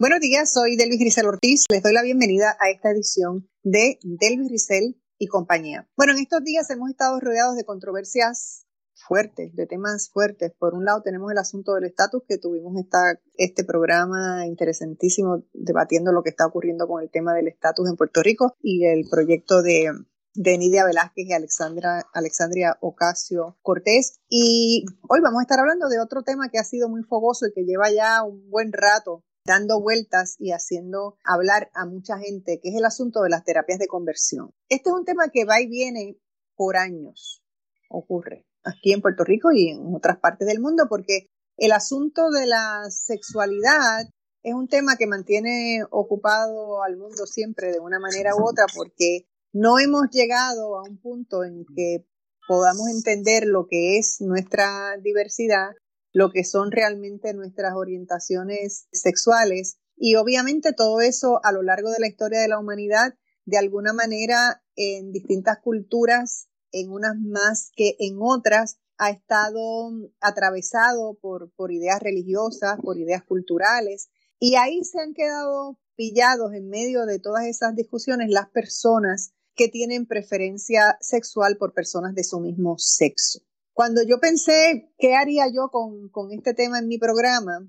Buenos días, soy Delvis Grisel Ortiz. Les doy la bienvenida a esta edición de Delvis Grisel y compañía. Bueno, en estos días hemos estado rodeados de controversias fuertes, de temas fuertes. Por un lado tenemos el asunto del estatus, que tuvimos esta, este programa interesantísimo debatiendo lo que está ocurriendo con el tema del estatus en Puerto Rico y el proyecto de, de Nidia Velázquez y Alexandra, Alexandria Ocasio Cortés. Y hoy vamos a estar hablando de otro tema que ha sido muy fogoso y que lleva ya un buen rato dando vueltas y haciendo hablar a mucha gente, que es el asunto de las terapias de conversión. Este es un tema que va y viene por años, ocurre aquí en Puerto Rico y en otras partes del mundo, porque el asunto de la sexualidad es un tema que mantiene ocupado al mundo siempre de una manera u otra, porque no hemos llegado a un punto en que podamos entender lo que es nuestra diversidad, lo que son realmente nuestras orientaciones sexuales y obviamente todo eso a lo largo de la historia de la humanidad, de alguna manera en distintas culturas en unas más que en otras, ha estado atravesado por, por ideas religiosas, por ideas culturales, y ahí se han quedado pillados en medio de todas esas discusiones las personas que tienen preferencia sexual por personas de su mismo sexo. Cuando yo pensé qué haría yo con, con este tema en mi programa,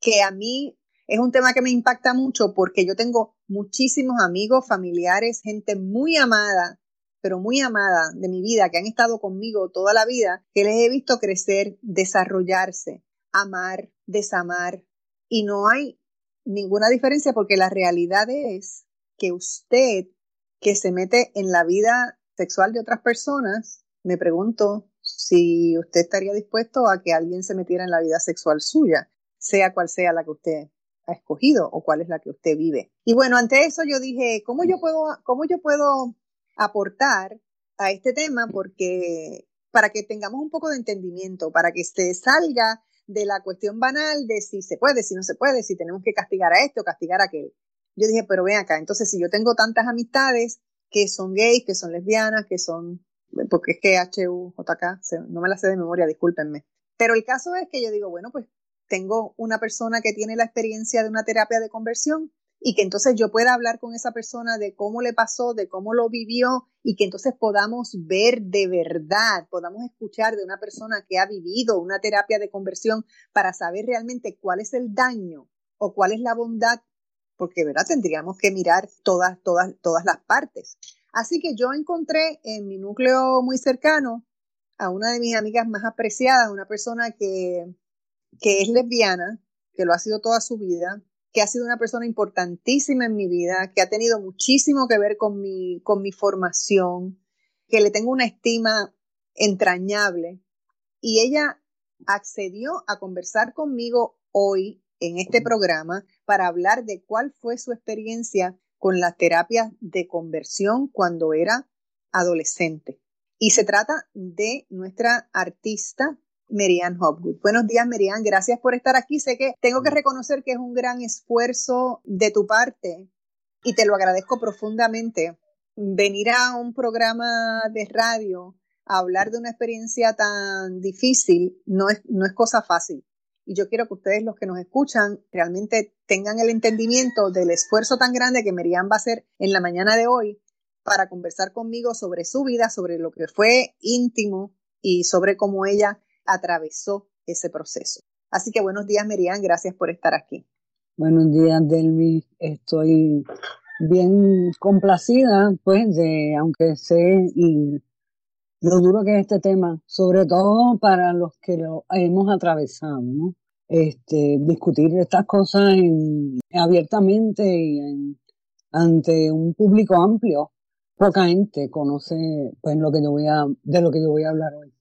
que a mí es un tema que me impacta mucho porque yo tengo muchísimos amigos, familiares, gente muy amada pero muy amada de mi vida, que han estado conmigo toda la vida, que les he visto crecer, desarrollarse, amar, desamar, y no hay ninguna diferencia porque la realidad es que usted que se mete en la vida sexual de otras personas, me pregunto si usted estaría dispuesto a que alguien se metiera en la vida sexual suya, sea cual sea la que usted ha escogido o cuál es la que usted vive. Y bueno, ante eso yo dije, ¿cómo yo puedo, cómo yo puedo aportar a este tema porque para que tengamos un poco de entendimiento, para que se salga de la cuestión banal de si se puede, si no se puede, si tenemos que castigar a este o castigar a aquel. Yo dije, pero ven acá, entonces si yo tengo tantas amistades que son gays, que son lesbianas, que son, porque es que HUJK, no me la sé de memoria, discúlpenme. Pero el caso es que yo digo, bueno, pues tengo una persona que tiene la experiencia de una terapia de conversión y que entonces yo pueda hablar con esa persona de cómo le pasó, de cómo lo vivió y que entonces podamos ver de verdad, podamos escuchar de una persona que ha vivido una terapia de conversión para saber realmente cuál es el daño o cuál es la bondad, porque verdad tendríamos que mirar todas todas todas las partes. Así que yo encontré en mi núcleo muy cercano a una de mis amigas más apreciadas, una persona que que es lesbiana, que lo ha sido toda su vida, que ha sido una persona importantísima en mi vida, que ha tenido muchísimo que ver con mi, con mi formación, que le tengo una estima entrañable. Y ella accedió a conversar conmigo hoy en este programa para hablar de cuál fue su experiencia con las terapias de conversión cuando era adolescente. Y se trata de nuestra artista Merian Hopwood. Buenos días, Merian. Gracias por estar aquí. Sé que tengo que reconocer que es un gran esfuerzo de tu parte y te lo agradezco profundamente. Venir a un programa de radio a hablar de una experiencia tan difícil no es, no es cosa fácil. Y yo quiero que ustedes, los que nos escuchan, realmente tengan el entendimiento del esfuerzo tan grande que Merian va a hacer en la mañana de hoy para conversar conmigo sobre su vida, sobre lo que fue íntimo y sobre cómo ella atravesó ese proceso. Así que buenos días, Merian, gracias por estar aquí. Buenos días, Delmi. Estoy bien complacida, pues, de, aunque sé lo duro que es este tema, sobre todo para los que lo hemos atravesado, ¿no? Este, discutir estas cosas abiertamente y ante un público amplio. Poca gente conoce, pues, lo que yo voy a, de lo que yo voy a hablar hoy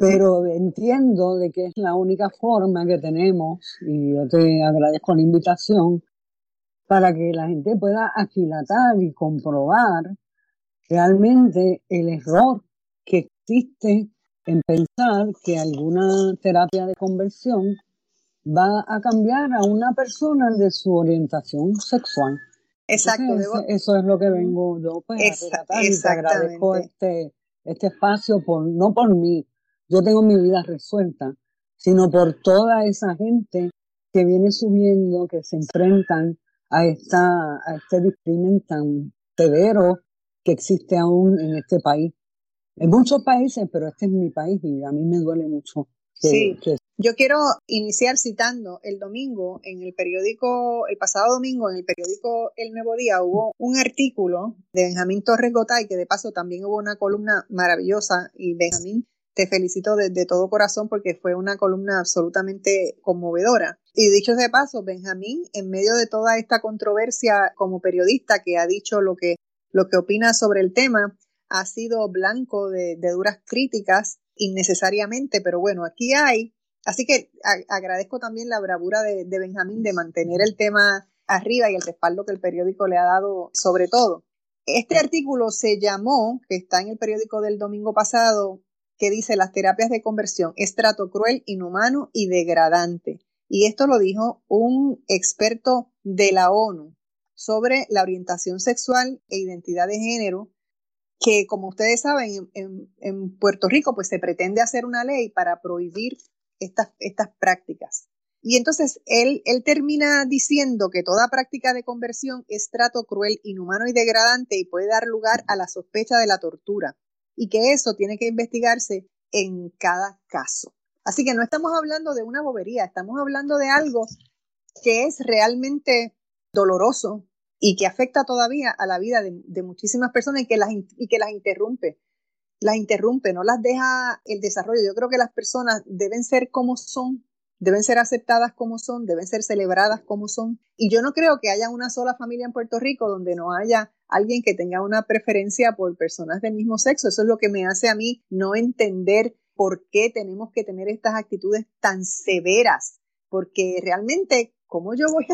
pero entiendo de que es la única forma que tenemos, y yo te agradezco la invitación, para que la gente pueda aquilatar y comprobar realmente el error que existe en pensar que alguna terapia de conversión va a cambiar a una persona de su orientación sexual. Exacto. eso es lo que vengo yo pues, a tratar y te agradezco este, este espacio por, no por mí, yo tengo mi vida resuelta, sino por toda esa gente que viene subiendo, que se enfrentan a, esta, a este discrimen tan severo que existe aún en este país. En muchos países, pero este es mi país y a mí me duele mucho. Sí. Yo quiero iniciar citando el domingo en el periódico, el pasado domingo en el periódico El Nuevo Día hubo un artículo de Benjamín Torres Gotay, que de paso también hubo una columna maravillosa y Benjamín, te felicito de, de todo corazón porque fue una columna absolutamente conmovedora. Y dicho de paso, Benjamín, en medio de toda esta controversia como periodista que ha dicho lo que, lo que opina sobre el tema, ha sido blanco de, de duras críticas innecesariamente, pero bueno, aquí hay Así que agradezco también la bravura de, Benjamín de mantener el tema arriba y el respaldo que el periódico le ha dado sobre todo. Este artículo se llamó, que está en el periódico del domingo pasado, que dice las terapias de conversión es trato cruel, inhumano y degradante. Y esto lo dijo un experto de la ONU sobre la orientación sexual e identidad de género, que como ustedes saben, en, Puerto Rico pues se pretende hacer una ley para prohibir estas, estas prácticas. Y entonces él, él termina diciendo que toda práctica de conversión es trato cruel, inhumano y degradante y puede dar lugar a la sospecha de la tortura y que eso tiene que investigarse en cada caso. Así que no estamos hablando de una bobería, estamos hablando de algo que es realmente doloroso y que afecta todavía a la vida de, muchísimas personas y que, las, y que las interrumpe las interrumpe, no las deja el desarrollo. Yo creo que las personas deben ser como son, deben ser aceptadas como son, deben ser celebradas como son. Y yo no creo que haya una sola familia en Puerto Rico donde no haya alguien que tenga una preferencia por personas del mismo sexo. Eso es lo que me hace a mí no entender por qué tenemos que tener estas actitudes tan severas. Porque realmente, ¿cómo yo voy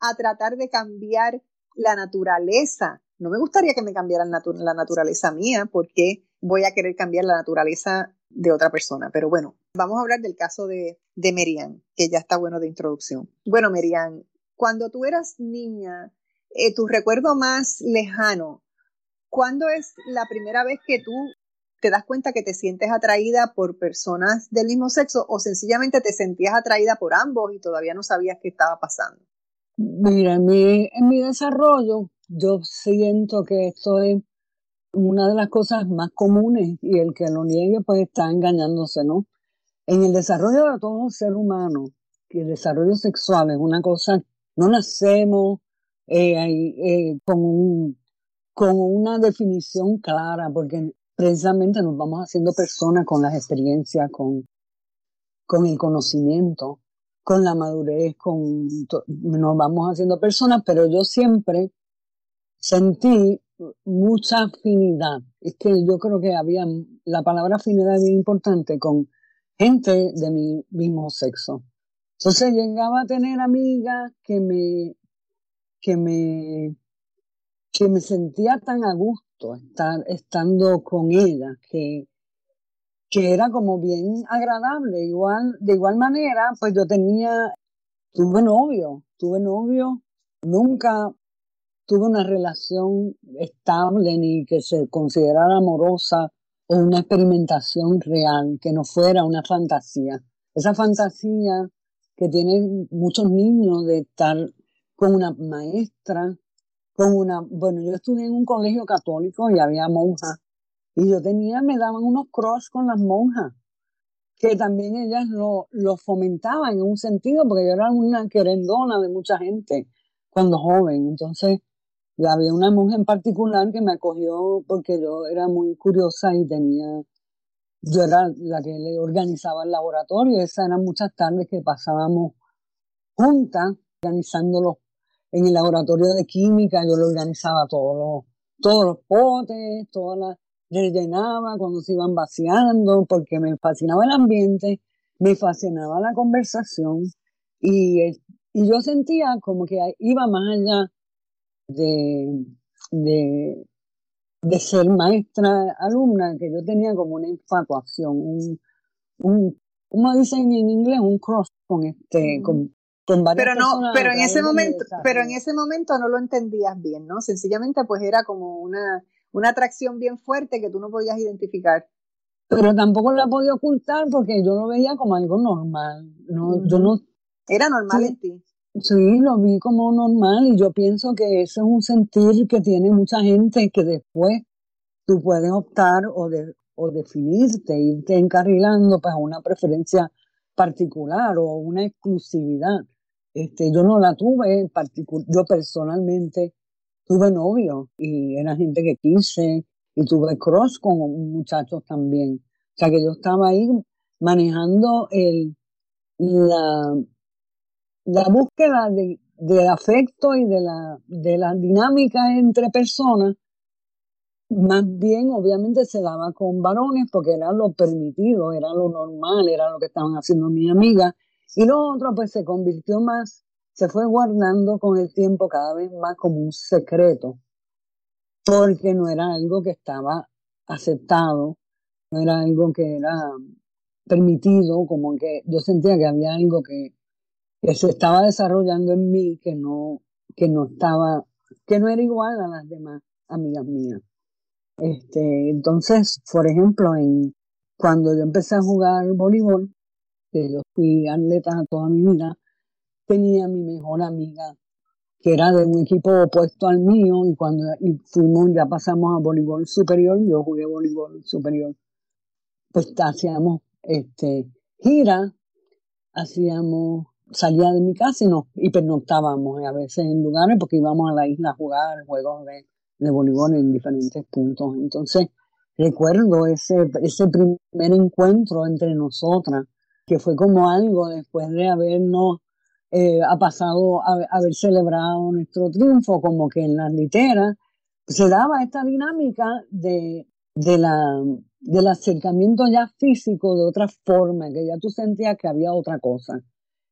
a, tratar de cambiar la naturaleza? No me gustaría que me cambiaran la naturaleza mía, porque voy a querer cambiar la naturaleza de otra persona. Pero bueno, vamos a hablar del caso de, de Merian, que ya está bueno de introducción. Bueno, Merian, cuando tú eras niña, eh, tu recuerdo más lejano, ¿cuándo es la primera vez que tú te das cuenta que te sientes atraída por personas del mismo sexo o sencillamente te sentías atraída por ambos y todavía no sabías qué estaba pasando? Mira, en mi, en mi desarrollo yo siento que estoy una de las cosas más comunes y el que lo niegue pues está engañándose, ¿no? En el desarrollo de todo ser humano, que el desarrollo sexual es una cosa, no nacemos eh, eh, con, con una definición clara, porque precisamente nos vamos haciendo personas con las experiencias, con, con el conocimiento, con la madurez, con nos vamos haciendo personas, pero yo siempre sentí mucha afinidad. Es que yo creo que había, la palabra afinidad es importante con gente de mi mismo sexo. Entonces llegaba a tener amigas que me, que me, que me sentía tan a gusto estar, estando con ellas, que, que era como bien agradable. Igual, de igual manera, pues yo tenía, tuve novio, tuve novio, nunca tuve una relación estable ni que se considerara amorosa o una experimentación real, que no fuera una fantasía. Esa fantasía que tienen muchos niños de estar con una maestra, con una, bueno, yo estudié en un colegio católico y había monjas, y yo tenía, me daban unos cross con las monjas, que también ellas lo, lo fomentaban en un sentido, porque yo era una querendona de mucha gente cuando joven, entonces había una monja en particular que me acogió porque yo era muy curiosa y tenía, yo era la que le organizaba el laboratorio. Esas eran muchas tardes que pasábamos juntas, organizándolo en el laboratorio de química. Yo lo organizaba todos los, todos los potes, todas las, rellenaba cuando se iban vaciando, porque me fascinaba el ambiente, me fascinaba la conversación y y yo sentía como que iba más allá de, de, de ser maestra alumna, que yo tenía como una infatuación, un, un como dicen en inglés, un cross con este, con, con varias pero no, pero en ese momento, pero en ese momento no lo entendías bien, ¿no? Sencillamente pues era como una, una atracción bien fuerte que tú no podías identificar. Pero tampoco la podía ocultar porque yo lo veía como algo normal. No, yo no. Era normal en ti. Sí, lo vi como normal y yo pienso que ese es un sentir que tiene mucha gente que después tú puedes optar o, de, o definirte, irte encarrilando para pues, una preferencia particular o una exclusividad. Este, yo no la tuve, yo personalmente tuve novio y era gente que quise y tuve cross con muchachos también. O sea que yo estaba ahí manejando el, la, la búsqueda de, del afecto y de la, de la dinámica entre personas más bien obviamente se daba con varones porque era lo permitido, era lo normal, era lo que estaban haciendo mis amigas. Y lo otro pues se convirtió más, se fue guardando con el tiempo cada vez más como un secreto, porque no era algo que estaba aceptado, no era algo que era permitido, como que yo sentía que había algo que, que se estaba desarrollando en mí que no, que no estaba, que no era igual a las demás amigas mías. Este, entonces, por ejemplo, en, cuando yo empecé a jugar voleibol, que yo fui atleta toda mi vida, tenía mi mejor amiga, que era de un equipo opuesto al mío, y cuando y fuimos, ya pasamos a voleibol superior, yo jugué voleibol superior, pues hacíamos este, gira, hacíamos, salía de mi casa y, nos, y pernoctábamos a veces en lugares porque íbamos a la isla a jugar juegos de de voleibol en diferentes puntos. Entonces, recuerdo ese, ese primer encuentro entre nosotras, que fue como algo después de habernos, eh, ha pasado, a, haber celebrado nuestro triunfo, como que en las literas, se daba esta dinámica de, de la, del acercamiento ya físico de otra forma, que ya tú sentías que había otra cosa.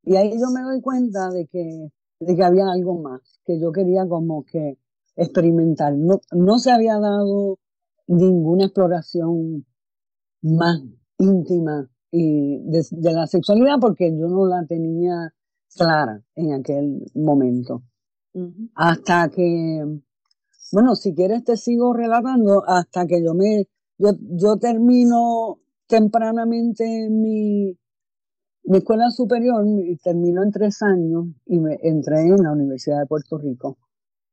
Y ahí yo me doy cuenta de que, de que había algo más, que yo quería como que experimentar. No, no se había dado ninguna exploración más íntima y de, la sexualidad porque yo no la tenía clara en aquel momento. Hasta que, bueno, si quieres te sigo relatando hasta que yo me, yo, yo termino tempranamente mi, mi escuela superior, termino en tres años y me entré en la Universidad de Puerto Rico.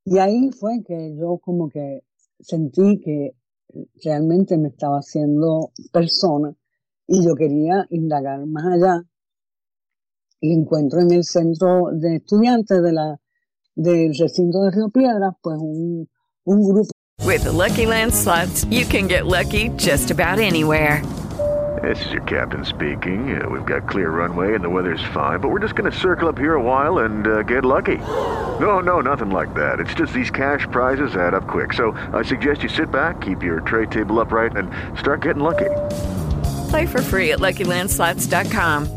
Y ahí fue que yo como que sentí que realmente me estaba haciendo persona y yo quería indagar más allá. Y encuentro en el centro de estudiantes de la, del recinto de Río Piedras, pues un, un grupo. With the Lucky Land slots, you can get lucky just about anywhere. This is your captain speaking. Uh, we've got clear runway and the weather's fine, but we're just going to circle up here a while and uh, get lucky. No, no, nothing like that. It's just these cash prizes add up quick. So I suggest you sit back, keep your tray table upright, and start getting lucky. Play for free at LuckyLandSlots.com.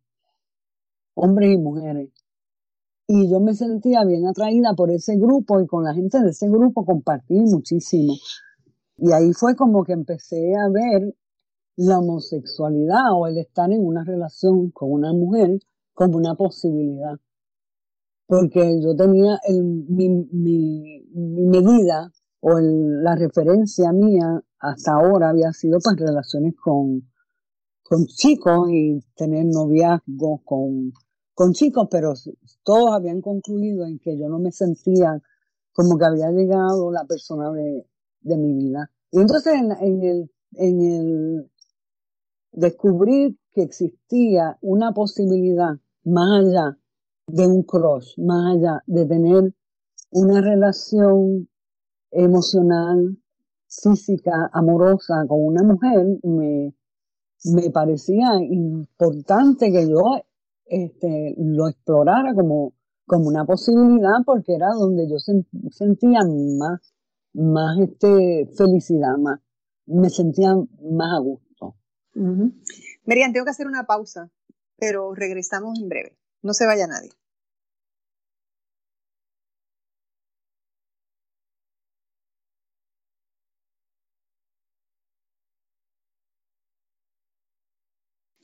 Hombres y mujeres. Y yo me sentía bien atraída por ese grupo y con la gente de ese grupo compartí muchísimo. Y ahí fue como que empecé a ver la homosexualidad o el estar en una relación con una mujer como una posibilidad. Porque yo tenía mi, medida o la referencia mía hasta ahora había sido pues, relaciones con, con chicos y tener noviazgos con, con chicos, pero todos habían concluido en que yo no me sentía como que había llegado la persona de, mi vida. Y entonces en, en, el, en el descubrir que existía una posibilidad más allá de un crush, más allá de tener una relación emocional, física, amorosa con una mujer, me, me parecía importante que yo este, lo explorara como, como una posibilidad porque era donde yo sentía más, más este, felicidad, más, me sentía más a gusto. Merian, tengo que hacer una pausa, pero regresamos en breve. No se vaya nadie.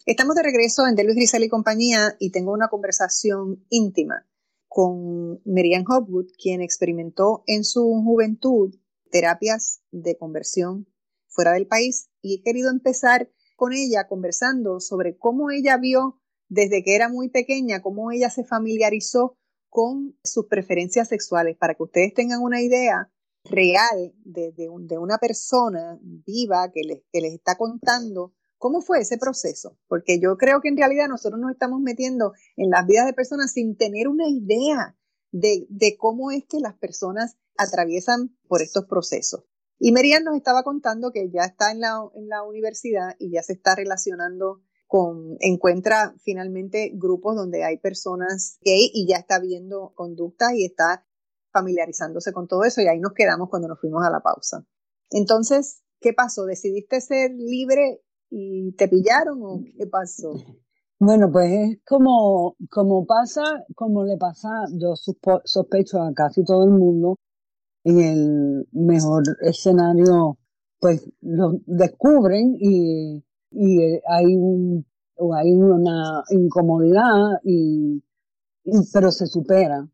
Estamos de regreso en De Luis Grisel y compañía y tengo una conversación íntima con Merian Hopwood, quien experimentó en su juventud terapias de conversión fuera del país y he querido empezar con ella conversando sobre cómo ella vio desde que era muy pequeña, cómo ella se familiarizó con sus preferencias sexuales, para que ustedes tengan una idea real de, de, de una persona viva que les, que les está contando ¿Cómo fue ese proceso? Porque yo creo que en realidad nosotros nos estamos metiendo en las vidas de personas sin tener una idea de, cómo es que las personas atraviesan por estos procesos. Y Merian nos estaba contando que ya está en la, en la universidad y ya se está relacionando con, encuentra finalmente grupos donde hay personas gay y ya está viendo conductas y está familiarizándose con todo eso y ahí nos quedamos cuando nos fuimos a la pausa. Entonces, ¿qué pasó? ¿Decidiste ser libre y te pillaron o qué pasó? Bueno, pues es como, como pasa, como le pasa, yo sospecho a casi todo el mundo, en el mejor escenario, pues lo descubren y, y hay un, hay una incomodidad y, pero se supera.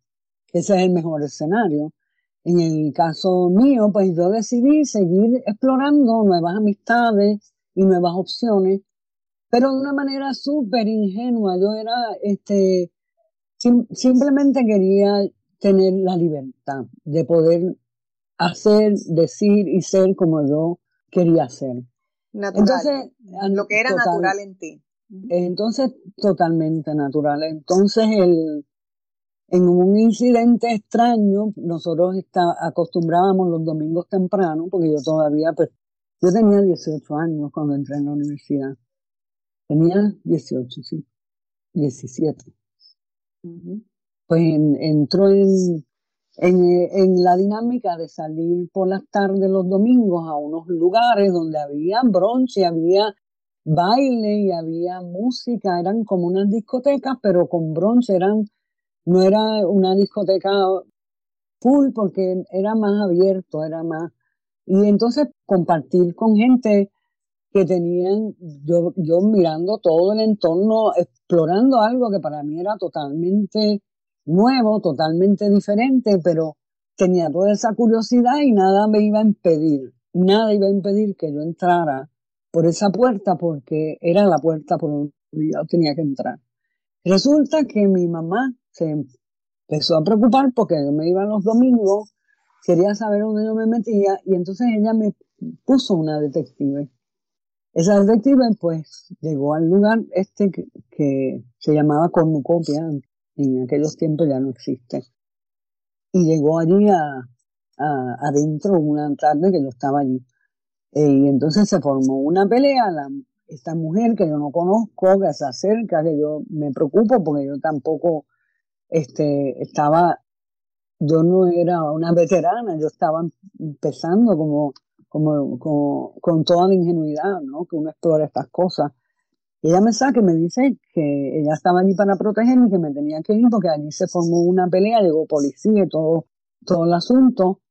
Ese es el mejor escenario. En el caso mío, pues yo decidí seguir explorando nuevas amistades, y nuevas opciones, pero de una manera súper ingenua. Yo era, este, simplemente quería tener la libertad de poder hacer, decir y ser como yo quería ser. Natural. lo que era natural en ti. Entonces, totalmente natural. Entonces, el, en un incidente extraño, nosotros está, acostumbrábamos los domingos temprano, porque yo todavía pues, yo tenía 18 años cuando entré en la universidad. Tenía 18, sí. 17. Pues entró en, en, la dinámica de salir por las tardes los domingos a unos lugares donde había bronce, había baile y había música, eran como unas discotecas, pero con bronce, eran, no era una discoteca full porque era más abierto, era más y entonces compartir con gente que tenían, yo, yo mirando todo el entorno, explorando algo que para mí era totalmente nuevo, totalmente diferente, pero tenía toda esa curiosidad y nada me iba a impedir, nada iba a impedir que yo entrara por esa puerta porque era la puerta por donde yo tenía que entrar. Resulta que mi mamá se empezó a preocupar porque yo me iba los domingos quería saber dónde yo me metía y entonces ella me puso una detective. Esa detective pues llegó al lugar este que, se llamaba Cornucopia, en aquellos tiempos ya no existe. Y llegó allí a, adentro una tarde que yo estaba allí. Eh, y entonces se formó una pelea, la, esta mujer que yo no conozco, que se acerca, que yo me preocupo porque yo tampoco este, estaba yo no era una veterana, yo estaba empezando como, como, con toda la ingenuidad, ¿no? Que uno explora estas cosas. Y ella me saca y me dice que ella estaba allí para protegerme, que me tenía que ir porque allí se formó una pelea, llegó policía y todo, todo el asunto,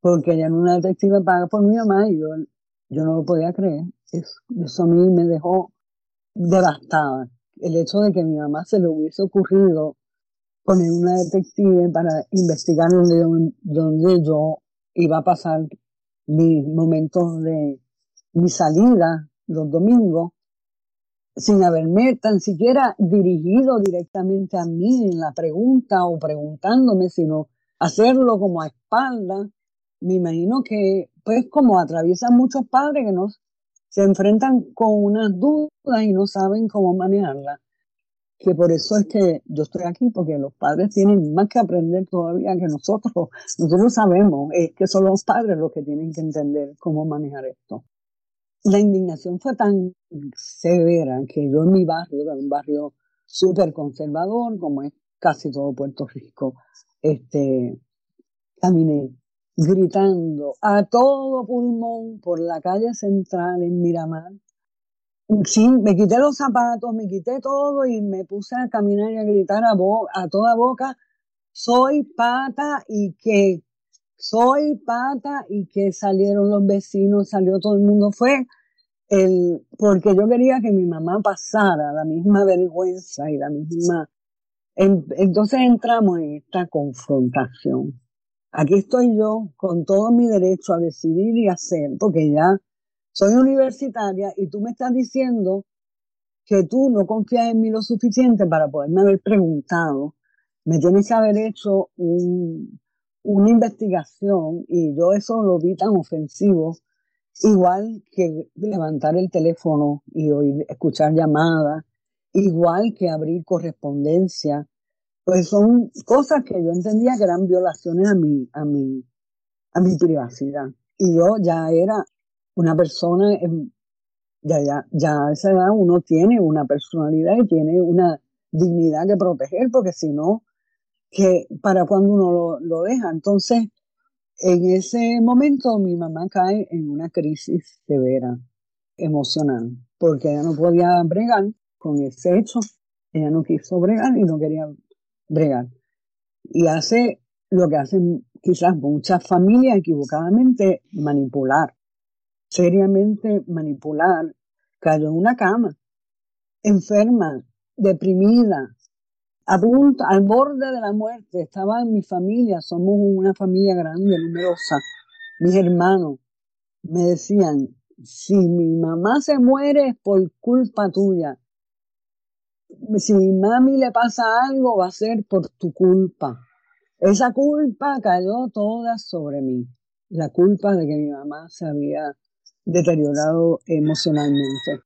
porque ella era una detective paga por mi mamá y yo, yo no lo podía creer. Eso, eso a mí me dejó devastada. El hecho de que a mi mamá se le hubiese ocurrido poner una detective para investigar donde, donde yo iba a pasar mis momentos de mi salida los domingos, sin haberme tan siquiera dirigido directamente a mí en la pregunta o preguntándome, sino hacerlo como a espalda, me imagino que, pues como atraviesan muchos padres que nos se enfrentan con unas dudas y no saben cómo manejarlas. Que por eso es que yo estoy aquí, porque los padres tienen más que aprender todavía que nosotros. Nosotros sabemos es que son los padres los que tienen que entender cómo manejar esto. La indignación fue tan severa que yo en mi barrio, que es un barrio súper conservador, como es casi todo Puerto Rico, este, caminé gritando a todo pulmón por la calle central en Miramar. Sí, me quité los zapatos, me quité todo y me puse a caminar y a gritar a, a toda boca, soy pata y que, soy pata y que salieron los vecinos, salió todo el mundo. Fue el, porque yo quería que mi mamá pasara la misma vergüenza y la misma... entonces entramos en esta confrontación. Aquí estoy yo con todo mi derecho a decidir y hacer, porque ya soy universitaria y tú me estás diciendo que tú no confías en mí lo suficiente para poderme haber preguntado. Me tienes que haber hecho una investigación y yo eso lo vi tan ofensivo, igual que levantar el teléfono y oír, escuchar llamadas, igual que abrir correspondencia, pues son cosas que yo entendía que eran violaciones a mi, a mi, a mi privacidad. Y yo ya era una persona, ya, ya, ya a esa edad uno tiene una personalidad y tiene una dignidad que proteger, porque si no, que para cuando uno lo, lo deja. Entonces, en ese momento mi mamá cae en una crisis severa, emocional, porque ella no podía bregar con ese hecho, ella no quiso bregar y no quería bregar. Y hace lo que hacen quizás muchas familias equivocadamente, manipular, seriamente manipular. Cayó en una cama, enferma, deprimida, a al borde de la muerte. Estaba en mi familia, somos una familia grande, numerosa. Mis hermanos me decían, si mi mamá se muere es por culpa tuya si mi mami le pasa algo, va a ser por tu culpa. Esa culpa cayó toda sobre mí. La culpa de que mi mamá se había deteriorado emocionalmente.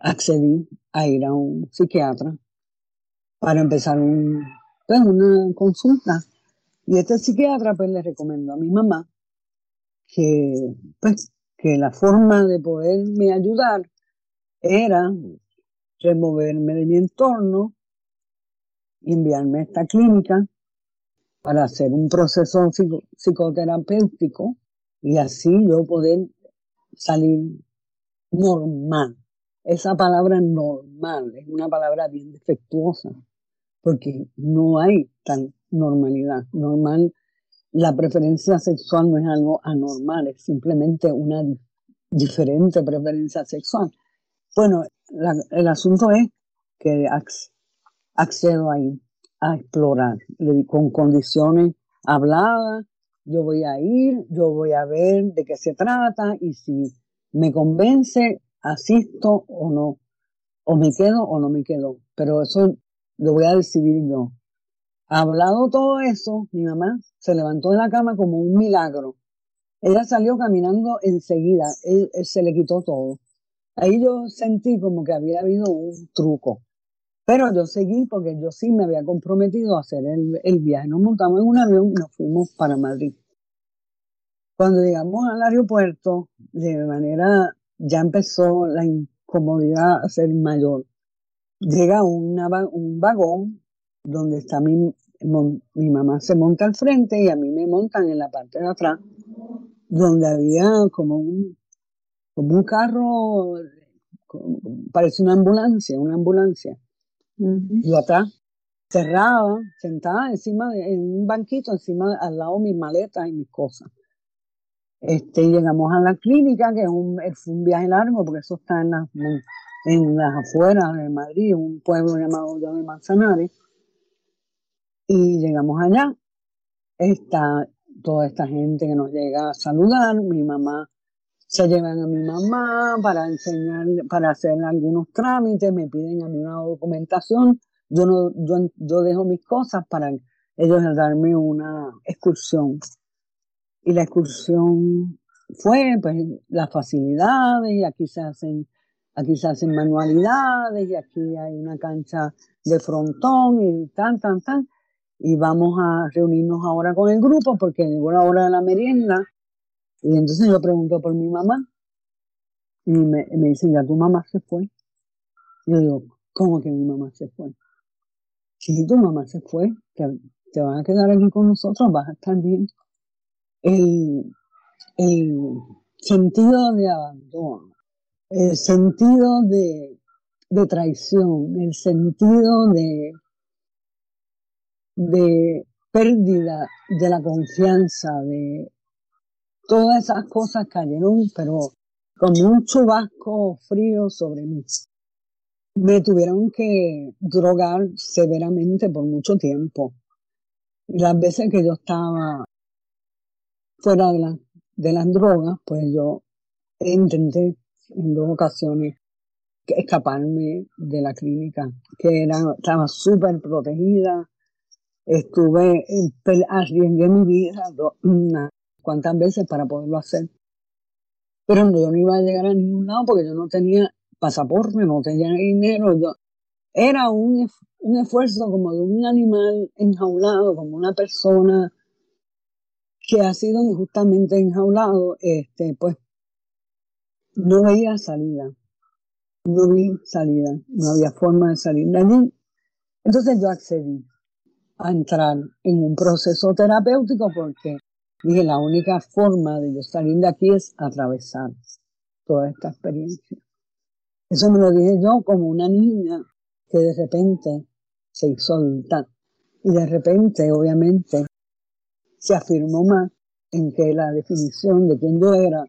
Accedí a ir a un psiquiatra para empezar pues, una consulta. Y este psiquiatra pues le recomendó a mi mamá que, pues, que la forma de poderme ayudar era removerme de mi entorno enviarme a esta clínica para hacer un proceso psicoterapéutico y así yo poder salir normal. Esa palabra normal es una palabra bien defectuosa porque no hay tan normalidad. Normal, la preferencia sexual no es algo anormal, es simplemente una diferente preferencia sexual. Bueno, el asunto es que accedo ahí a explorar con condiciones habladas. Yo voy a ir, yo voy a ver de qué se trata y si me convence, asisto o no, o me quedo o no me quedo. Pero eso lo voy a decidir yo. Hablado todo eso, mi mamá se levantó de la cama como un milagro. Ella salió caminando enseguida, él se le quitó todo. Ahí yo sentí como que había habido un truco. Pero yo seguí porque yo sí me había comprometido a hacer el, viaje. Nos montamos en un avión y nos fuimos para Madrid. Cuando llegamos al aeropuerto, de manera, ya empezó la incomodidad a ser mayor. Llega un vagón donde está mi, mi mamá se monta al frente y a mí me montan en la parte de atrás, donde había como un como un carro, parece una ambulancia, una ambulancia. Y atrás, cerrada, sentada encima, de, en un banquito, encima, al lado de mis maletas y mis cosas. Este, llegamos a la clínica, que es un, fue un viaje largo, porque eso está en las, en las afueras de Madrid, un pueblo llamado de Manzanares. Y llegamos allá. Está toda esta gente que nos llega a saludar. Mi mamá se llevan a mi mamá para enseñar, para hacer algunos trámites, me piden a una documentación, yo no, yo, yo dejo mis cosas para ellos darme una excursión. Y la excursión fue, pues, las facilidades, y aquí se hacen, aquí se hacen manualidades, y aquí hay una cancha de frontón, y tan, tan, tan. Y vamos a reunirnos ahora con el grupo porque llegó la hora de la merienda y entonces yo pregunto por mi mamá y me, me dicen, ya tu mamá se fue. Yo digo, ¿cómo que mi mamá se fue? Si tu mamá se fue, te, te van a quedar aquí con nosotros, vas a estar bien. El, el sentido de abandono, el sentido de, de traición, el sentido de, de pérdida de la confianza, de todas esas cosas cayeron, pero como un chubasco frío sobre mí. Me tuvieron que drogar severamente por mucho tiempo. Las veces que yo estaba fuera de, la, de las drogas, pues yo intenté en dos ocasiones escaparme de la clínica, que era, estaba súper protegida. Estuve, arriesgué mi vida una, cuántas veces para poderlo hacer. Pero yo no iba a llegar a ningún lado porque yo no tenía pasaporte, no tenía dinero. Era un, un esfuerzo como de un animal enjaulado, como una persona que ha sido injustamente enjaulado, este, pues no veía salida. No vi salida, no había forma de salir de. Entonces yo accedí a entrar en un proceso terapéutico porque Dije, la única forma de yo salir de aquí es atravesar toda esta experiencia. Eso me lo dije yo como una niña que de repente se hizo adulta. Y de repente, obviamente, se afirmó más en que la definición de quién yo era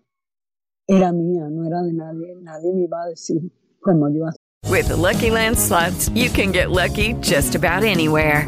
era mía, no era de nadie. Nadie me iba a decir cómo yo With the Lucky Land you can get lucky just about anywhere.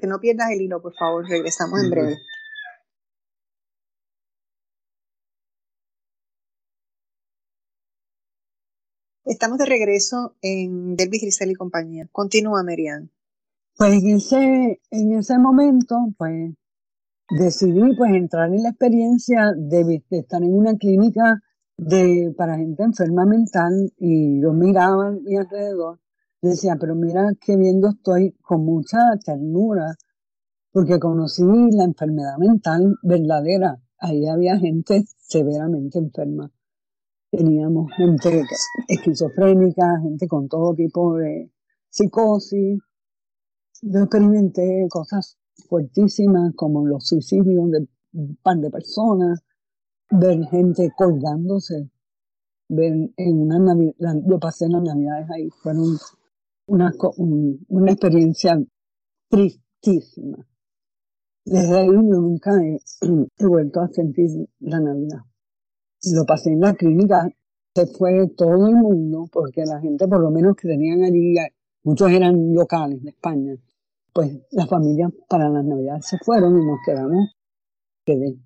Que no pierdas el hilo, por favor. Regresamos en breve. Estamos de regreso en Delvis Grisel y compañía. Continúa, Merian. Pues en ese, en ese momento, pues decidí pues entrar en la experiencia de, estar en una clínica de, para gente enferma mental y yo miraba a mi alrededor decía, pero mira que viendo estoy con mucha ternura, porque conocí la enfermedad mental verdadera. Ahí había gente severamente enferma. Teníamos gente esquizofrénica, gente con todo tipo de psicosis. Yo experimenté cosas fuertísimas como los suicidios de un par de personas, ver gente colgándose, ver en una Navidad, yo pasé las navidades ahí, fueron una, una experiencia tristísima. Desde ahí yo nunca he, he, vuelto a sentir la Navidad. Lo pasé en la clínica, se fue todo el mundo, porque la gente por lo menos que tenían allí, muchos eran locales de España, pues las familias para las Navidades se fueron y nos quedamos, quedé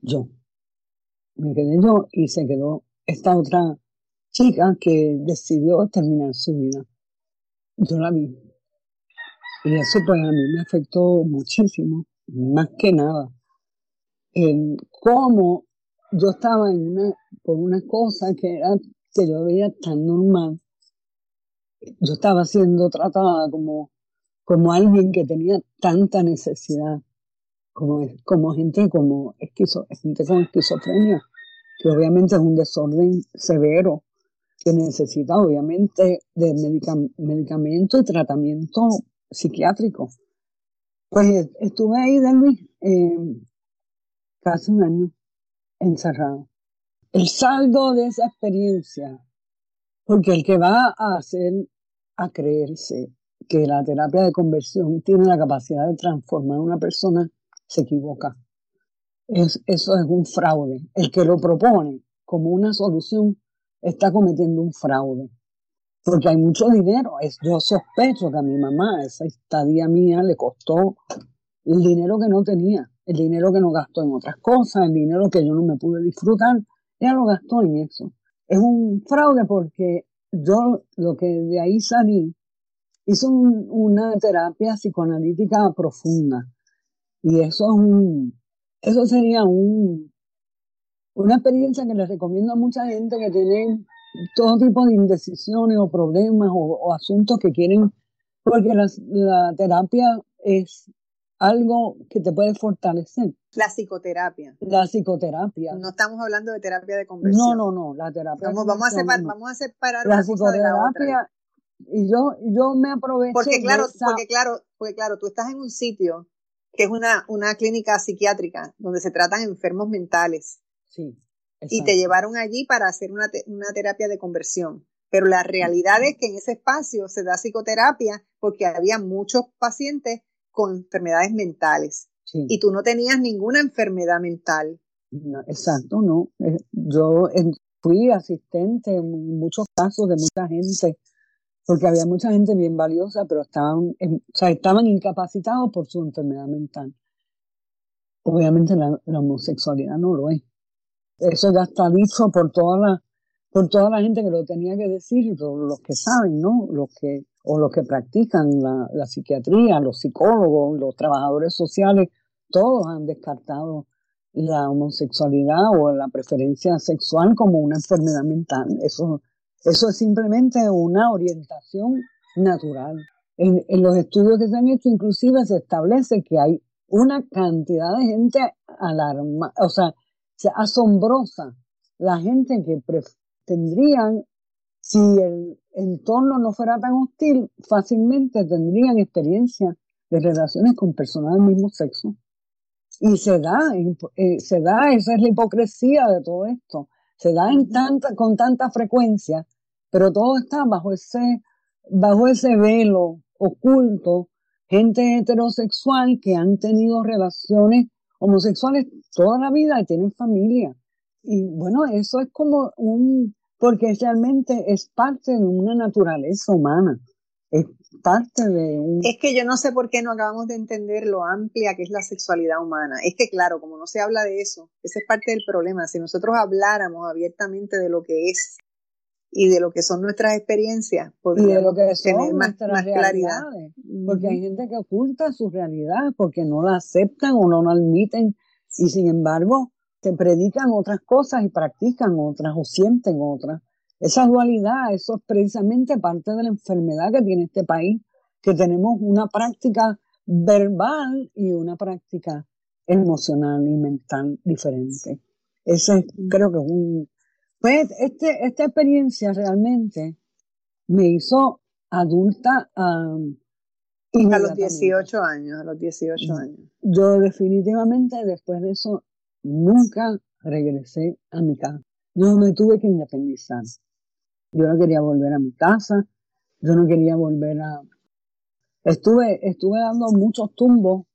yo. Me quedé yo y se quedó esta otra chica que decidió terminar su vida yo la vi. Y eso pues a mí me afectó muchísimo, más que nada. En cómo yo estaba en una, por una cosa que era, que yo veía tan normal. Yo estaba siendo tratada como, como alguien que tenía tanta necesidad, como, como gente como esquizo, gente con esquizofrenia, que obviamente es un desorden severo, que necesita obviamente de medicamento y tratamiento psiquiátrico. Pues estuve ahí, de eh, casi un año encerrado. El saldo de esa experiencia, porque el que va a hacer a creerse que la terapia de conversión tiene la capacidad de transformar a una persona, se equivoca. Es, eso es un fraude. El que lo propone como una solución está cometiendo un fraude. Porque hay mucho dinero. Es, yo sospecho que a mi mamá esa estadía mía le costó el dinero que no tenía el dinero que no gastó en otras cosas, el dinero que yo no me pude disfrutar, ella lo gastó en eso. Es un fraude porque yo lo que de ahí salí, hizo una terapia psicoanalítica profunda. Y eso es un, eso sería un, una experiencia que les recomiendo a mucha gente que tiene todo tipo de indecisiones o problemas o, asuntos que quieren, porque la terapia es algo que te puede fortalecer. La psicoterapia. La psicoterapia. No estamos hablando de terapia de conversión. No, no, no, la terapia. Vamos, vamos, a, separar, vamos a separar la psicoterapia. y yo, yo me aproveché. Porque claro, porque claro, porque claro, tú estás en un sitio que es una, una clínica psiquiátrica donde se tratan enfermos mentales. Sí. Y te llevaron allí para hacer una, una terapia de conversión. Pero la realidad es que en ese espacio se da psicoterapia porque había muchos pacientes con enfermedades mentales. Y tú no tenías ninguna enfermedad mental. exacto, no. Eh, yo fui asistente en muchos casos de mucha gente, porque había mucha gente bien valiosa, pero estaban, estaban incapacitados por su enfermedad mental. Obviamente la, homosexualidad no lo es. Eso ya está dicho por toda la, por toda la gente que lo tenía que decir, los que saben, ¿no? Los que o los que practican la, psiquiatría, los psicólogos, los trabajadores sociales, todos han descartado la homosexualidad o la preferencia sexual como una enfermedad mental. Eso, eso es simplemente una orientación natural. En, en, los estudios que se han hecho, inclusive se establece que hay una cantidad de gente alarma, o sea, asombrosa, la gente que tendrían si el entorno no fuera tan hostil, fácilmente tendrían experiencia de relaciones con personas del mismo sexo. Y se da, eh, se da, esa es la hipocresía de todo esto. Se da en tanta, con tanta frecuencia, pero todo está bajo ese, bajo ese velo oculto, gente heterosexual que han tenido relaciones homosexuales toda la vida y tienen familia. Y bueno, eso es como un, porque realmente es parte de una naturaleza humana, es parte de un... Es que yo no sé por qué no acabamos de entender lo amplia que es la sexualidad humana. Es que claro, como no se habla de eso, ese es parte del problema. Si nosotros habláramos abiertamente de lo que es y de lo que son nuestras experiencias, podríamos tener más, claridad. Porque hay gente que oculta su realidad porque no la aceptan o no la admiten y sin embargo se predican otras cosas y practican otras o sienten otras. Esa dualidad, eso es precisamente parte de la enfermedad que tiene este país, que tenemos una práctica verbal y una práctica emocional y mental diferente. Ese creo que es un... Pues este, esta experiencia realmente me hizo adulta a los 18 años, a los 18 años. Yo definitivamente después de eso nunca regresé a mi casa. Yo me tuve que independizar. Yo no quería volver a mi casa, yo no quería volver a... Estuve, estuve dando muchos tumbos,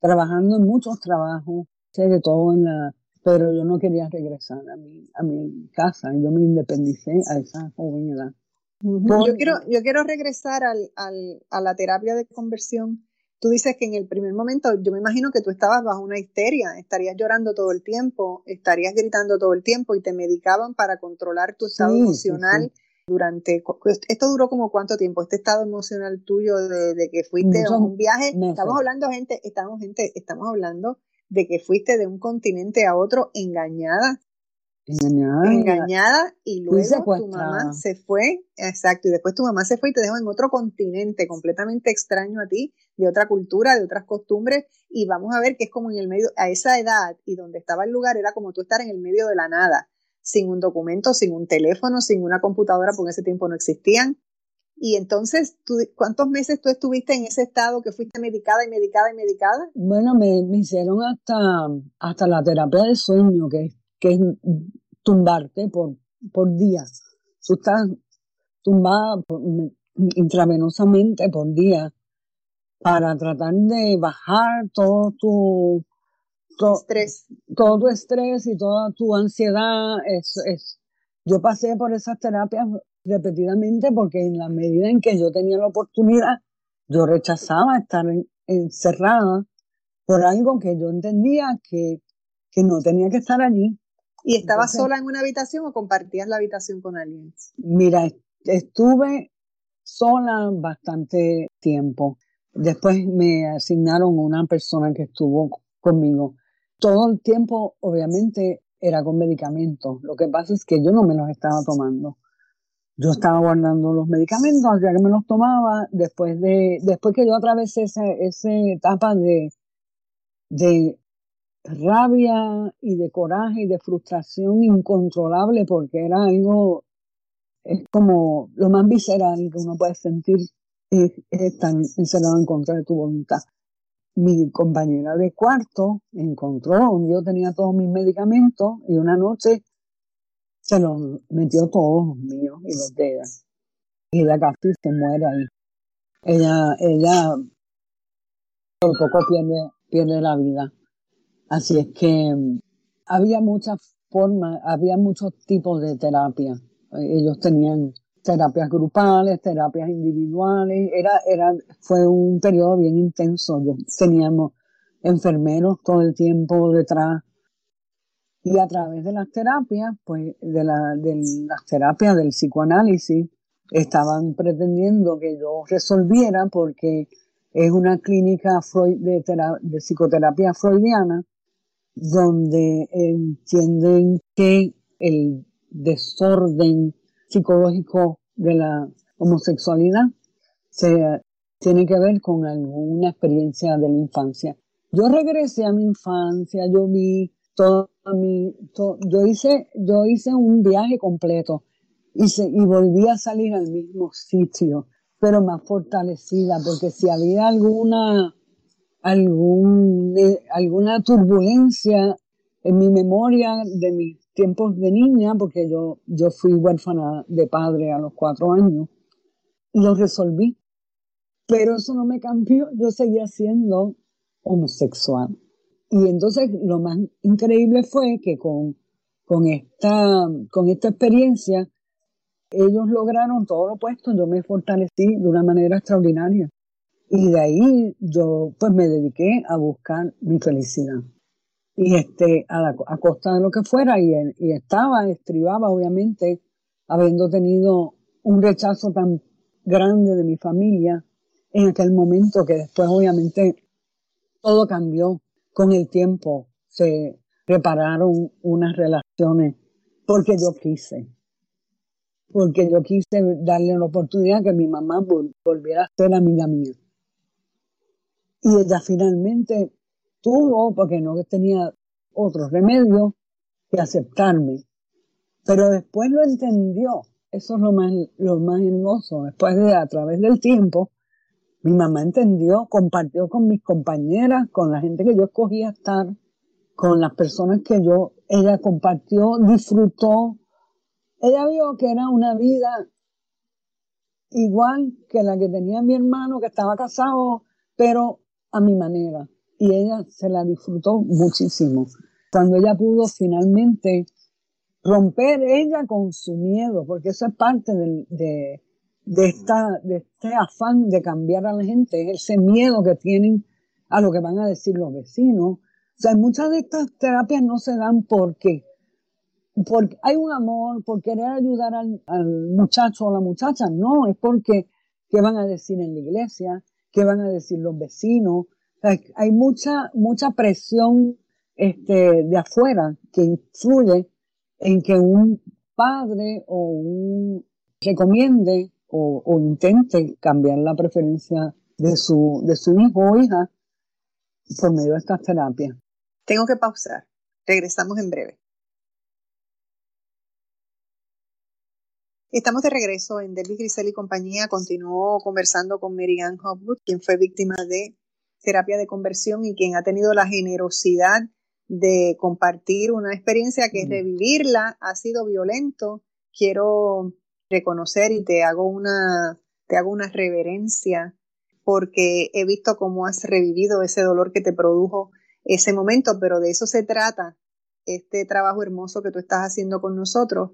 trabajando en muchos trabajos, de todo en la... Pero yo no quería regresar a mi, a mi casa, yo me independicé a esa joven edad. Yo quiero, yo quiero regresar al, al, a la terapia de conversión Tú dices que en el primer momento, yo me imagino que tú estabas bajo una histeria, estarías llorando todo el tiempo, estarías gritando todo el tiempo y te medicaban para controlar tu estado emocional. Durante, pues, esto duró como cuánto tiempo, este estado emocional tuyo de, que fuiste a un viaje, estamos hablando gente, estamos gente, estamos hablando de que fuiste de un continente a otro engañada engañada, engañada y luego tu mamá se fue, exacto, y después tu mamá se fue y te dejó en otro continente completamente extraño a ti, de otra cultura, de otras costumbres, y vamos a ver que es como en el medio, a esa edad y donde estaba el lugar era como tú estar en el medio de la nada, sin un documento, sin un teléfono, sin una computadora, porque en ese tiempo no existían. Y entonces, ¿cuántos meses tú estuviste en ese estado que fuiste medicada y medicada y medicada? Bueno, me, me hicieron hasta, hasta la terapia del sueño, que, que es tumbarte por, por días. Tú estás tumbada intravenosamente por día para tratar de bajar todo tu estrés. todo tu estrés y toda tu ansiedad. Es, es, yo pasé por esas terapias repetidamente porque en la medida en que yo tenía la oportunidad, yo rechazaba estar encerrada por algo que yo entendía que, que no tenía que estar allí. ¿Y estabas sola en una habitación o compartías la habitación con alguien? Mira, estuve sola bastante tiempo. Después me asignaron una persona que estuvo conmigo. Todo el tiempo, obviamente, era con medicamentos. Lo que pasa es que yo no me los estaba tomando. Yo estaba guardando los medicamentos, ya que me los tomaba, después de, después que yo atravesé esa, esa etapa de, de rabia y de coraje y de frustración incontrolable porque era algo, es como lo más visceral que uno puede sentir es, estar encerrado en contra de tu voluntad. Mi compañera de cuarto encontró yo tenía todos mis medicamentos y una noche se los metió todos los míos y los de ella. Y ella casi se muere ahí. Ella, ella por poco pierde, pierde la vida. Así es que mm, había muchas formas, había muchos tipos de terapia. Ellos tenían terapias grupales, terapias individuales. Era, era, fue un periodo bien intenso. teníamos enfermeros todo el tiempo detrás. Y a través de las terapias, pues de, la, de las terapias del psicoanálisis, estaban pretendiendo que yo resolviera porque es una clínica de, de psicoterapia freudiana donde entienden que el desorden psicológico de la homosexualidad se tiene que ver con alguna experiencia de la infancia. Yo regresé a mi infancia, yo vi todo yo hice, yo hice un viaje completo y, volví a salir al mismo sitio, pero más fortalecida, porque si había alguna algún, alguna turbulencia en mi memoria de mis tiempos de niña, porque yo, yo fui huérfana de padre a los cuatro años, lo resolví. Pero eso no me cambió, yo seguía siendo homosexual. Y entonces lo más increíble fue que con, con, esta, con esta experiencia, ellos lograron todo lo opuesto, yo me fortalecí de una manera extraordinaria. Y de ahí yo pues me dediqué a buscar mi felicidad. Y este, a, la, costa de lo que fuera, y, y estaba, estribaba obviamente, habiendo tenido un rechazo tan grande de mi familia en aquel momento que después obviamente todo cambió con el tiempo. Se repararon unas relaciones porque yo quise. Porque yo quise darle la oportunidad que mi mamá volviera a ser amiga mía. Y ella finalmente tuvo, porque no tenía otro remedio, que aceptarme. Pero después lo entendió. Eso es lo más, lo más hermoso. Después de, a través del tiempo, mi mamá entendió, compartió con mis compañeras, con la gente que yo escogía estar, con las personas que yo, ella compartió, disfrutó. Ella vio que era una vida igual que la que tenía mi hermano, que estaba casado, pero a mi manera. Y ella se la disfrutó muchísimo. Cuando ella pudo finalmente romper ella con su miedo, porque eso es parte de, de, esta, de este afán de cambiar a la gente, ese miedo que tienen a lo que van a decir los vecinos. O sea, muchas de estas terapias no se dan porque, porque hay un amor, por querer ayudar al, muchacho o la muchacha, no, es porque, ¿qué van a decir en la iglesia? qué van a decir los vecinos. hay mucha, mucha presión este, de afuera que influye en que un padre o un recomiende o, o intente cambiar la preferencia de su, de su hijo o hija por medio de estas terapias. Tengo que pausar. Regresamos en breve. Estamos de regreso en Delvis Grisel y compañía. Continuó conversando con Mary Ann Hopwood, quien fue víctima de terapia de conversión y quien ha tenido la generosidad de compartir una experiencia que revivirla ha sido violento. Quiero reconocer y te hago una, te hago una reverencia porque he visto cómo has revivido ese dolor que te produjo ese momento, pero de eso se trata este trabajo hermoso que tú estás haciendo con nosotros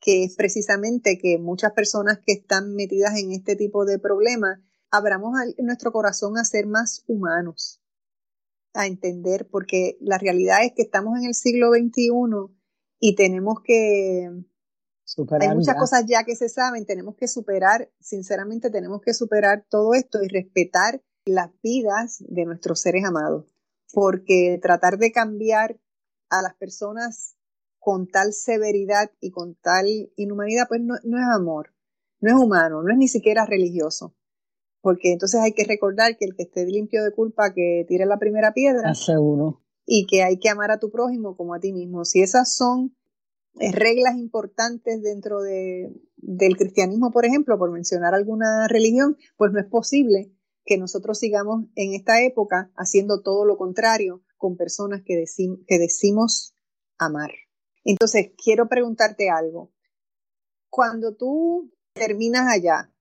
que es precisamente que muchas personas que están metidas en este tipo de problemas, abramos nuestro corazón a ser más humanos, a entender, porque la realidad es que estamos en el siglo XXI y tenemos que... Superar hay muchas cosas ya que se saben, tenemos que superar, sinceramente tenemos que superar todo esto y respetar las vidas de nuestros seres amados, porque tratar de cambiar a las personas con tal severidad y con tal inhumanidad, pues no, es amor, no es humano, no es ni siquiera religioso. Porque entonces hay que recordar que el que esté limpio de culpa, que tire la primera piedra. Seguro. Y que hay que amar a tu prójimo como a ti mismo. Si esas son reglas importantes dentro de, del cristianismo, por ejemplo, por mencionar alguna religión, pues no es posible que nosotros sigamos en esta época haciendo todo lo contrario con personas que, que decimos amar. Entonces, quiero preguntarte algo. Cuando tú terminas allá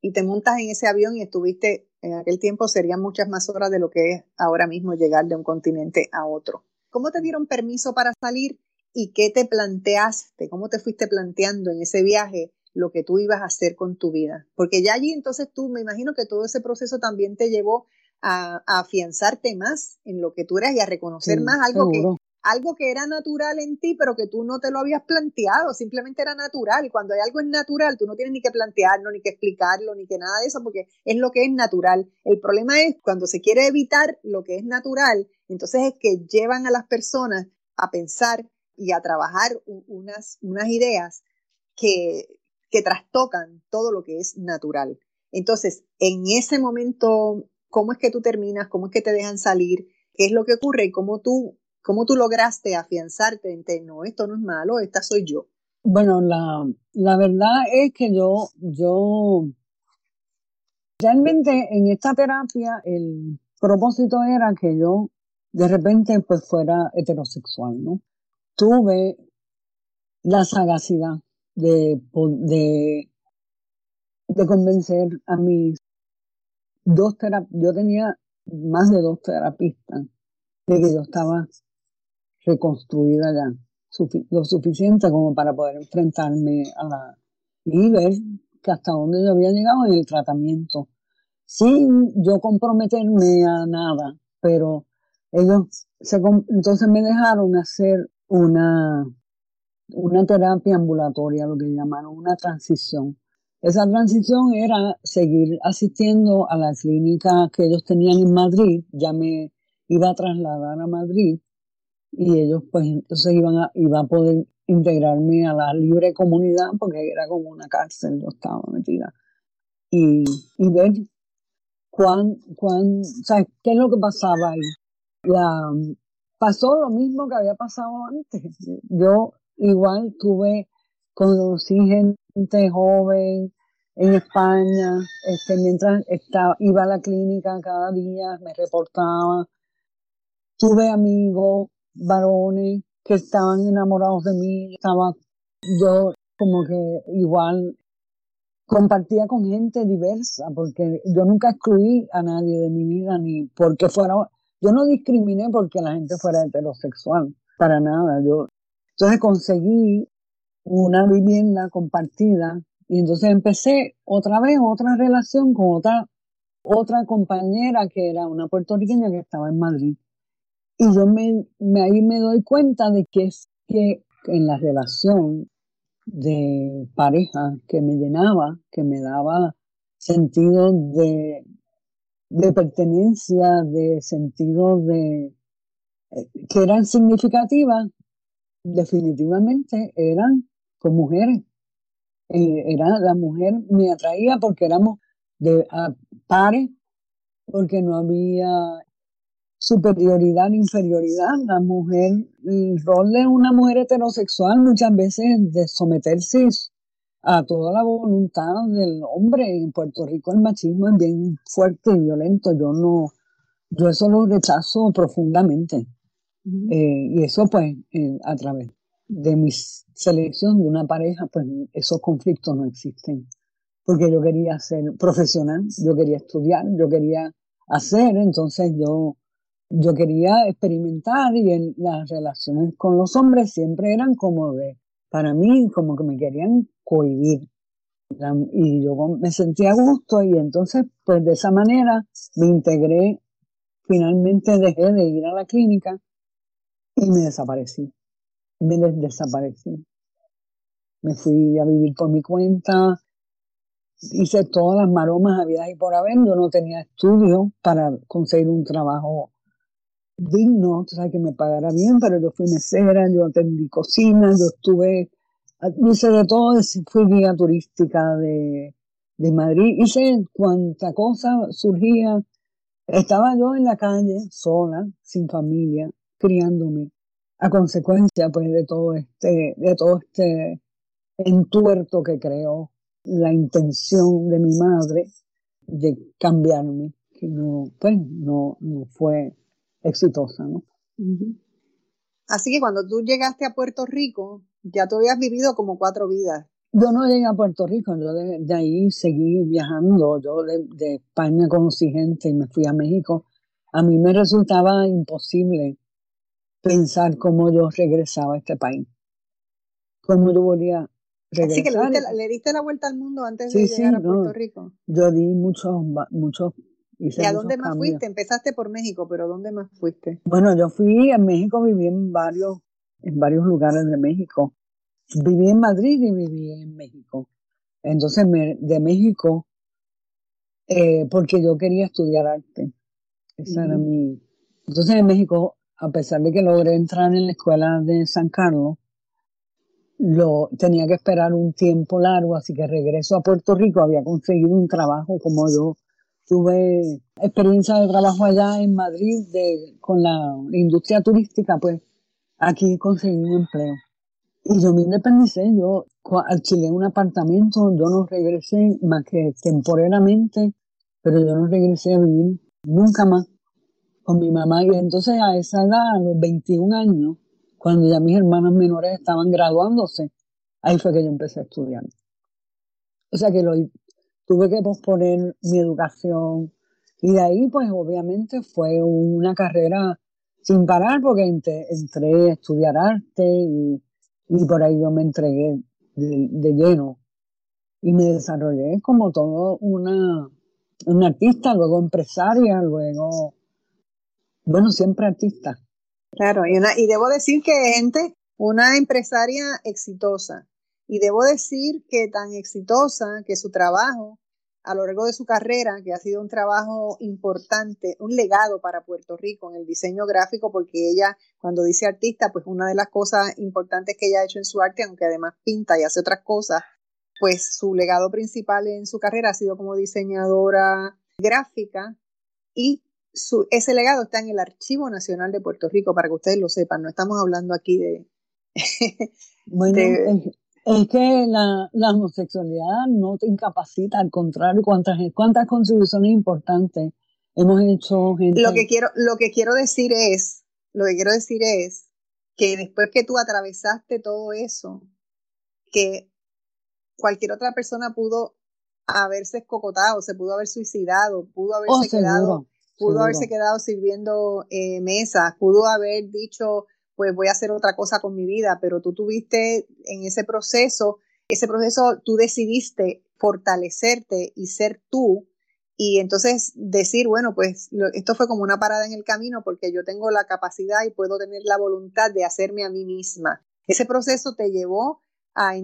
y te montas en ese avión y estuviste en aquel tiempo, serían muchas más horas de lo que es ahora mismo llegar de un continente a otro. ¿Cómo te dieron permiso para salir y qué te planteaste? ¿Cómo te fuiste planteando en ese viaje lo que tú ibas a hacer con tu vida? Porque ya allí entonces tú, me imagino que todo ese proceso también te llevó a, afianzarte más en lo que tú eras y a reconocer más algo que, algo que era natural en ti, pero que tú no te lo habías planteado, simplemente era natural. Y cuando hay algo es natural, tú no tienes ni que plantearlo, ni que explicarlo, ni que nada de eso, porque es lo que es natural. El problema es cuando se quiere evitar lo que es natural, entonces es que llevan a las personas a pensar y a trabajar unas, unas ideas que, que trastocan todo lo que es natural. Entonces, en ese momento, ¿cómo es que tú terminas? ¿Cómo es que te dejan salir? ¿Qué es lo que ocurre? ¿Y cómo tú ¿Cómo tú lograste afianzarte en que no, esto no es malo, esta soy yo? Bueno, la, la verdad es que yo, yo, realmente en esta terapia el propósito era que yo de repente pues fuera heterosexual, ¿no? Tuve la sagacidad de, de, de convencer a mis dos terapistas, yo tenía más de dos terapistas, de que yo estaba reconstruida ya lo suficiente como para poder enfrentarme a la y ver que hasta dónde yo había llegado en el tratamiento. Sin yo comprometerme a nada pero ellos se, entonces me dejaron hacer una una terapia ambulatoria lo que llamaron una transición esa transición era seguir asistiendo a las clínicas que ellos tenían en Madrid ya me iba a trasladar a Madrid y ellos pues entonces iban a, iba a poder integrarme a la libre comunidad porque era como una cárcel, yo estaba metida. Y, y ver cuán, cuán, o qué es lo que pasaba ahí. La, pasó lo mismo que había pasado antes. Yo igual tuve, conocí gente joven en España, este, mientras estaba, iba a la clínica cada día, me reportaba. Tuve amigos varones que estaban enamorados de mí, estaba yo como que igual compartía con gente diversa, porque yo nunca excluí a nadie de mi vida, ni porque fuera, yo no discriminé porque la gente fuera heterosexual, para nada. Yo, entonces conseguí una vivienda compartida y entonces empecé otra vez otra relación con otra, otra compañera que era una puertorriqueña que estaba en Madrid. Y yo me, ahí me doy cuenta de que es que en la relación de pareja que me llenaba, que me daba sentido de, de pertenencia, de sentido de eh, que eran significativas, definitivamente eran con mujeres. Eh, era la mujer me atraía porque éramos de pares, porque no había superioridad inferioridad. La mujer, el rol de una mujer heterosexual muchas veces de someterse a toda la voluntad del hombre. En Puerto Rico el machismo es bien fuerte y violento. Yo no, yo eso lo rechazo profundamente. Eh, y eso pues eh, a través de mi selección de una pareja, pues esos conflictos no existen. Porque yo quería ser profesional, yo quería estudiar, yo quería hacer, entonces yo, yo quería experimentar y en las relaciones con los hombres siempre eran como de, para mí, como que me querían cohibir. Y yo me sentía a gusto y entonces, pues de esa manera me integré, finalmente dejé de ir a la clínica y me desaparecí. Me desaparecí. Me fui a vivir por mi cuenta, hice todas las maromas habidas y por haber. Yo no tenía estudio para conseguir un trabajo digno, o sea, que me pagara bien, pero yo fui mesera, yo atendí cocina, yo estuve, hice de todo, fui guía turística de, de Madrid, hice cuanta cosa surgía. Estaba yo en la calle, sola, sin familia, criándome, a consecuencia pues de todo este, de todo este entuerto que creó la intención de mi madre de cambiarme, que no, pues no, no fue exitosa, ¿no? Así que cuando tú llegaste a Puerto Rico, ya tú habías vivido como cuatro vidas. Yo no llegué a Puerto Rico, yo de, ahí seguí viajando. Yo de, de, España conocí gente y me fui a México. A mí me resultaba imposible pensar cómo yo regresaba a este país. Cómo yo volvía Así que le diste, la, vuelta al mundo antes de llegar a Puerto Rico. Yo di muchos, muchos. ¿Y a dónde más fuiste? Empezaste por México, pero ¿dónde más fuiste? Bueno, yo fui en México, viví en varios, en varios lugares de México. Viví en Madrid y viví en México. Entonces, de México, eh, porque yo quería estudiar arte. Esa era mi. Entonces, en México, a pesar de que logré entrar en la escuela de San Carlos, lo tenía que esperar un tiempo largo, así que regreso a Puerto Rico, había conseguido un trabajo como yo tuve experiencia de trabajo allá en Madrid de, con la industria turística, pues aquí conseguí un empleo. Y yo me independicé, yo alquilé un apartamento, yo no regresé más que temporalmente, pero yo no regresé a vivir nunca más con mi mamá. Y entonces a esa edad, a los 21 años, cuando ya mis hermanos menores estaban graduándose, ahí fue que yo empecé a estudiar. O sea que tuve que posponer mi educación y de ahí pues obviamente fue una carrera sin parar porque entré, a estudiar arte y, por ahí yo me entregué de, lleno y me desarrollé como todo una, una artista, luego empresaria, luego, bueno, siempre artista. Claro, y, una, y debo decir que gente, una empresaria exitosa. Y debo decir que tan exitosa que su trabajo a lo largo de su carrera, que ha sido un trabajo importante, un legado para Puerto Rico en el diseño gráfico, porque ella, cuando dice artista, pues una de las cosas importantes que ella ha hecho en su arte, aunque además pinta y hace otras cosas, pues su legado principal en su carrera ha sido como diseñadora gráfica y ese legado está en el Archivo Nacional de Puerto Rico, para que ustedes lo sepan, no estamos hablando aquí de... bueno, es, que la, homosexualidad no te incapacita, al contrario, cuántas, cuántas contribuciones importantes hemos hecho. Lo, que quiero, lo que quiero decir es, lo que quiero decir es que después que tú atravesaste todo eso, que cualquier otra persona pudo haberse escocotado, se pudo haber suicidado, pudo haberse oh, quedado pudo haberse quedado sirviendo eh, mesas, pudo haber dicho, pues voy a hacer otra cosa con mi vida, pero tú tuviste en ese proceso, ese proceso tú decidiste fortalecerte y ser tú y entonces decir, bueno, pues esto fue como una parada en el camino porque yo tengo la capacidad y puedo tener la voluntad de hacerme a mí misma. Ese proceso te llevó a,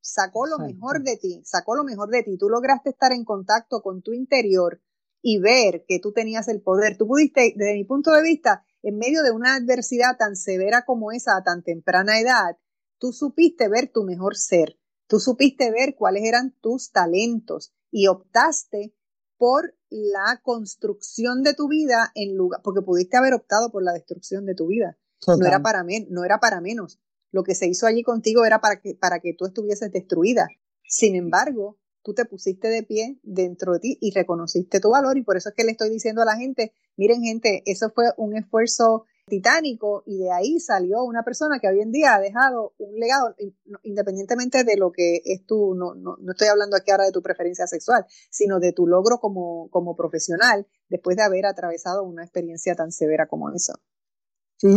sacó lo mejor de ti, sacó lo mejor de ti. Tú lograste estar en contacto con tu interior, y ver que tú tenías el poder. Tú pudiste, desde mi punto de vista, en medio de una adversidad tan severa como esa a tan temprana edad, tú supiste ver tu mejor ser, tú supiste ver cuáles eran tus talentos y optaste por la construcción de tu vida en lugar, porque pudiste haber optado por la destrucción de tu vida. No era, para no era para menos. Lo que se hizo allí contigo era para que, para que tú estuvieses destruida. Sin embargo, tú te pusiste de pie dentro de ti y reconociste tu valor y por eso es que le estoy diciendo a la gente, miren gente, eso fue un esfuerzo titánico y de ahí salió una persona que hoy en día ha dejado un legado independientemente de lo que es tu, no, no, no estoy hablando aquí ahora de tu preferencia sexual, sino de tu logro como, como profesional después de haber atravesado una experiencia tan severa como eso. Sí,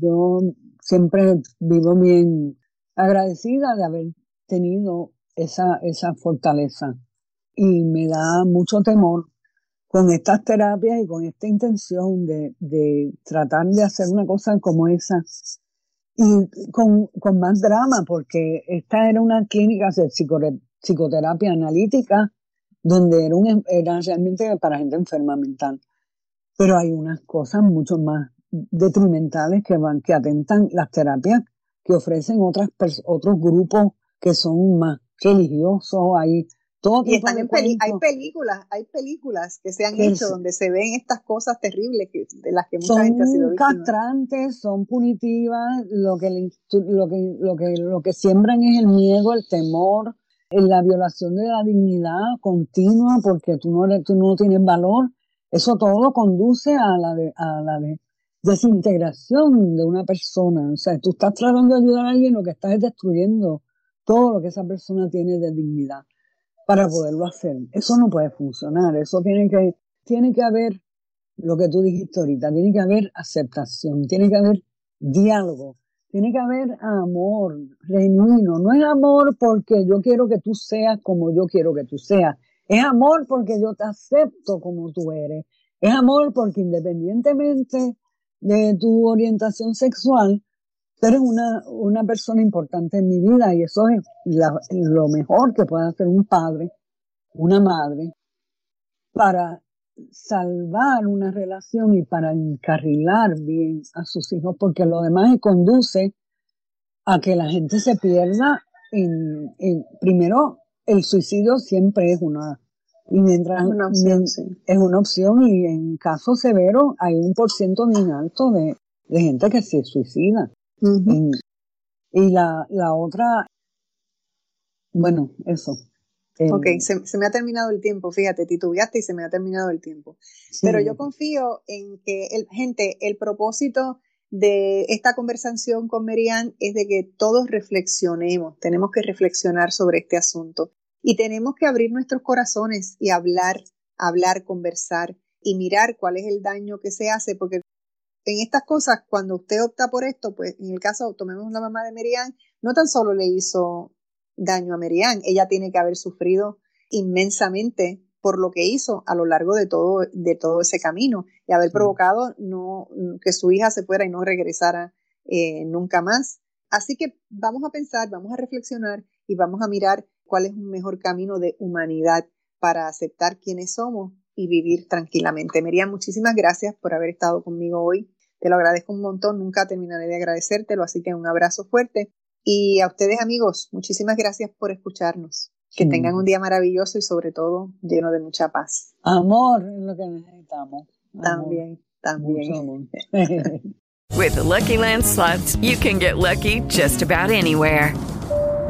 yo siempre vivo bien agradecida de haber tenido esa, esa fortaleza y me da mucho temor con estas terapias y con esta intención de, de tratar de hacer una cosa como esa y con, con más drama, porque esta era una clínica de psicoterapia analítica donde era, un, era realmente para gente enferma mental. Pero hay unas cosas mucho más detrimentales que van, que atentan las terapias que ofrecen otras otros grupos que son más religiosos, hay y están en hay películas, hay películas que se han hecho donde se ven estas cosas terribles que, de las que mucha gente ha sido víctima. Son castrantes, son punitivas, lo que, lo, que, lo, que, lo que siembran es el miedo, el temor, la violación de la dignidad continua porque tú no, tú no tienes valor. Eso todo conduce a la, de, a la de desintegración de una persona. O sea, tú estás tratando de ayudar a alguien, lo que estás es destruyendo todo lo que esa persona tiene de dignidad para poderlo hacer. Eso no puede funcionar, eso tiene que, tiene que haber lo que tú dijiste ahorita, tiene que haber aceptación, tiene que haber diálogo, tiene que haber amor genuino. No es amor porque yo quiero que tú seas como yo quiero que tú seas, es amor porque yo te acepto como tú eres, es amor porque independientemente de tu orientación sexual, eres una, una persona importante en mi vida y eso es lo mejor que puede hacer un padre, una madre, para salvar una relación y para encarrilar bien a sus hijos, porque lo demás conduce a que la gente se pierda en, primero, el suicidio siempre es una, y mientras es una opción, es una opción y en casos severos hay un por ciento bien alto de, de gente que se suicida y, la, la otra, bueno, eso. ok, se, me ha terminado el tiempo, fíjate, titubeaste y se me ha terminado el tiempo. Pero yo confío en que, el, gente, el propósito de esta conversación con Merian es de que todos reflexionemos, tenemos que reflexionar sobre este asunto y tenemos que abrir nuestros corazones y hablar, hablar, conversar y mirar cuál es el daño que se hace, porque en estas cosas, cuando usted opta por esto, pues en el caso, tomemos la mamá de Merian, no tan solo le hizo daño a Merian, ella tiene que haber sufrido inmensamente por lo que hizo a lo largo de todo, de todo ese camino y haber provocado no, que su hija se fuera y no regresara eh, nunca más. Así que vamos a pensar, vamos a reflexionar y vamos a mirar cuál es un mejor camino de humanidad para aceptar quiénes somos y vivir tranquilamente. Merian, muchísimas gracias por haber estado conmigo hoy. Te lo agradezco un montón, nunca terminaré de agradecértelo, así que un abrazo fuerte. Y a ustedes amigos, muchísimas gracias por escucharnos. Que tengan un día maravilloso y sobre todo lleno de mucha paz. Amor es lo que necesitamos. También, también. With the Lucky Land slots, you can get lucky just about anywhere.